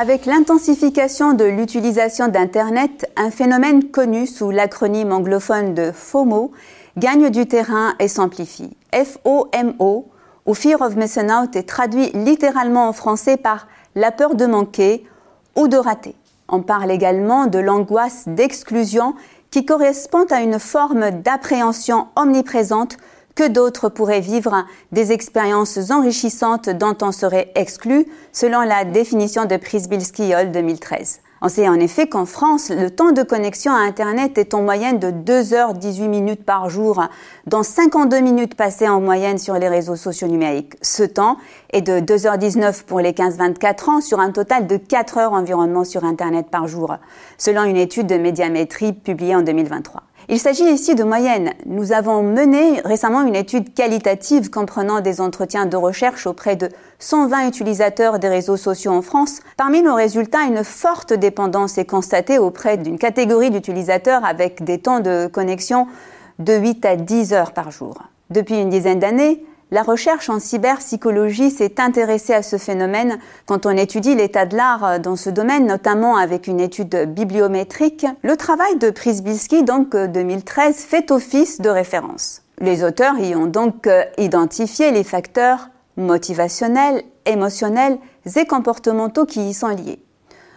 Avec l'intensification de l'utilisation d'Internet, un phénomène connu sous l'acronyme anglophone de FOMO gagne du terrain et s'amplifie. FOMO, ou Fear of Missing Out, est traduit littéralement en français par la peur de manquer ou de rater. On parle également de l'angoisse d'exclusion qui correspond à une forme d'appréhension omniprésente que d'autres pourraient vivre des expériences enrichissantes dont on serait exclu, selon la définition de Prisbilski-Hall 2013. On sait en effet qu'en France, le temps de connexion à Internet est en moyenne de 2 heures 18 minutes par jour, dont 52 minutes passées en moyenne sur les réseaux sociaux numériques. Ce temps est de 2h19 pour les 15-24 ans sur un total de 4 heures environnement sur Internet par jour, selon une étude de médiamétrie publiée en 2023. Il s'agit ici de moyenne. Nous avons mené récemment une étude qualitative comprenant des entretiens de recherche auprès de 120 utilisateurs des réseaux sociaux en France. Parmi nos résultats, une forte dépendance est constatée auprès d'une catégorie d'utilisateurs avec des temps de connexion de 8 à 10 heures par jour. Depuis une dizaine d'années, la recherche en cyberpsychologie s'est intéressée à ce phénomène quand on étudie l'état de l'art dans ce domaine, notamment avec une étude bibliométrique. Le travail de Prisbilski, donc 2013, fait office de référence. Les auteurs y ont donc euh, identifié les facteurs motivationnels, émotionnels et comportementaux qui y sont liés.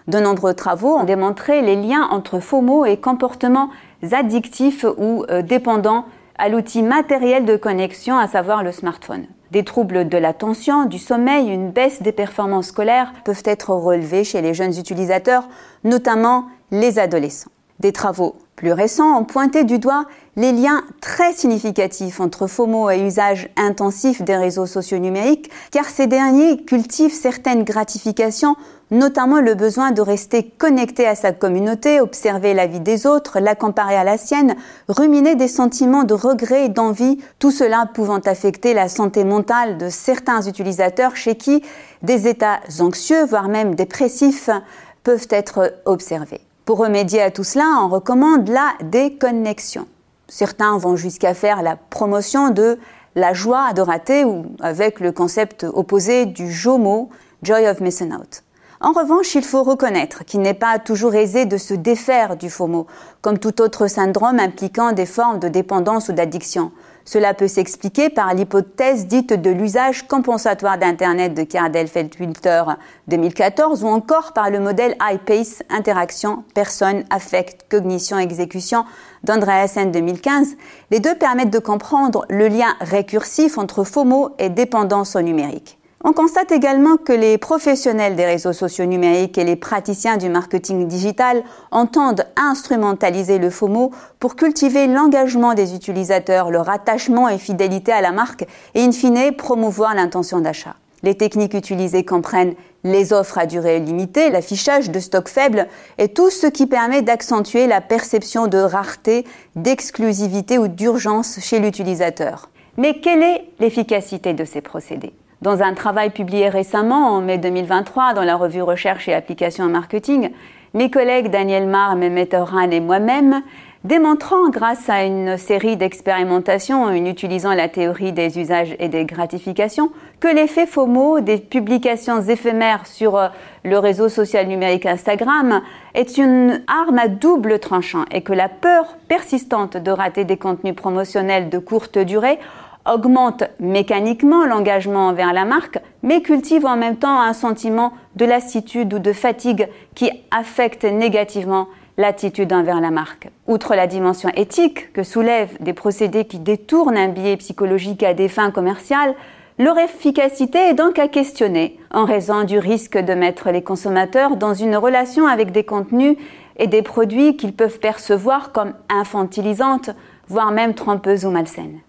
De nombreux travaux ont démontré les liens entre FOMO et comportements addictifs ou euh, dépendants à l'outil matériel de connexion, à savoir le smartphone. Des troubles de l'attention, du sommeil, une baisse des performances scolaires peuvent être relevés chez les jeunes utilisateurs, notamment les adolescents. Des travaux plus récents ont pointé du doigt les liens très significatifs entre FOMO et usage intensif des réseaux sociaux numériques, car ces derniers cultivent certaines gratifications, notamment le besoin de rester connecté à sa communauté, observer la vie des autres, la comparer à la sienne, ruminer des sentiments de regret et d'envie, tout cela pouvant affecter la santé mentale de certains utilisateurs chez qui des états anxieux, voire même dépressifs, peuvent être observés. Pour remédier à tout cela, on recommande la déconnexion. Certains vont jusqu'à faire la promotion de la joie de rater ou avec le concept opposé du JOMO, Joy of Missing Out. En revanche, il faut reconnaître qu'il n'est pas toujours aisé de se défaire du FOMO, comme tout autre syndrome impliquant des formes de dépendance ou d'addiction. Cela peut s'expliquer par l'hypothèse dite de l'usage compensatoire d'Internet de Cardell Feldwilter 2014 ou encore par le modèle iPace Interaction, Personne, Affect, Cognition, Exécution d'Andreasen 2015. Les deux permettent de comprendre le lien récursif entre FOMO et dépendance au numérique. On constate également que les professionnels des réseaux sociaux numériques et les praticiens du marketing digital entendent instrumentaliser le FOMO pour cultiver l'engagement des utilisateurs, leur attachement et fidélité à la marque et in fine promouvoir l'intention d'achat. Les techniques utilisées comprennent les offres à durée limitée, l'affichage de stocks faibles et tout ce qui permet d'accentuer la perception de rareté, d'exclusivité ou d'urgence chez l'utilisateur. Mais quelle est l'efficacité de ces procédés? Dans un travail publié récemment, en mai 2023, dans la revue Recherche et Applications en Marketing, mes collègues Daniel Marr, Mehmet Orhan et moi-même, démontrant grâce à une série d'expérimentations en utilisant la théorie des usages et des gratifications que l'effet FOMO des publications éphémères sur euh, le réseau social numérique Instagram est une arme à double tranchant et que la peur persistante de rater des contenus promotionnels de courte durée augmente mécaniquement l'engagement envers la marque, mais cultive en même temps un sentiment de lassitude ou de fatigue qui affecte négativement l'attitude envers la marque. Outre la dimension éthique que soulèvent des procédés qui détournent un biais psychologique à des fins commerciales, leur efficacité est donc à questionner en raison du risque de mettre les consommateurs dans une relation avec des contenus et des produits qu'ils peuvent percevoir comme infantilisantes, voire même trompeuses ou malsaines.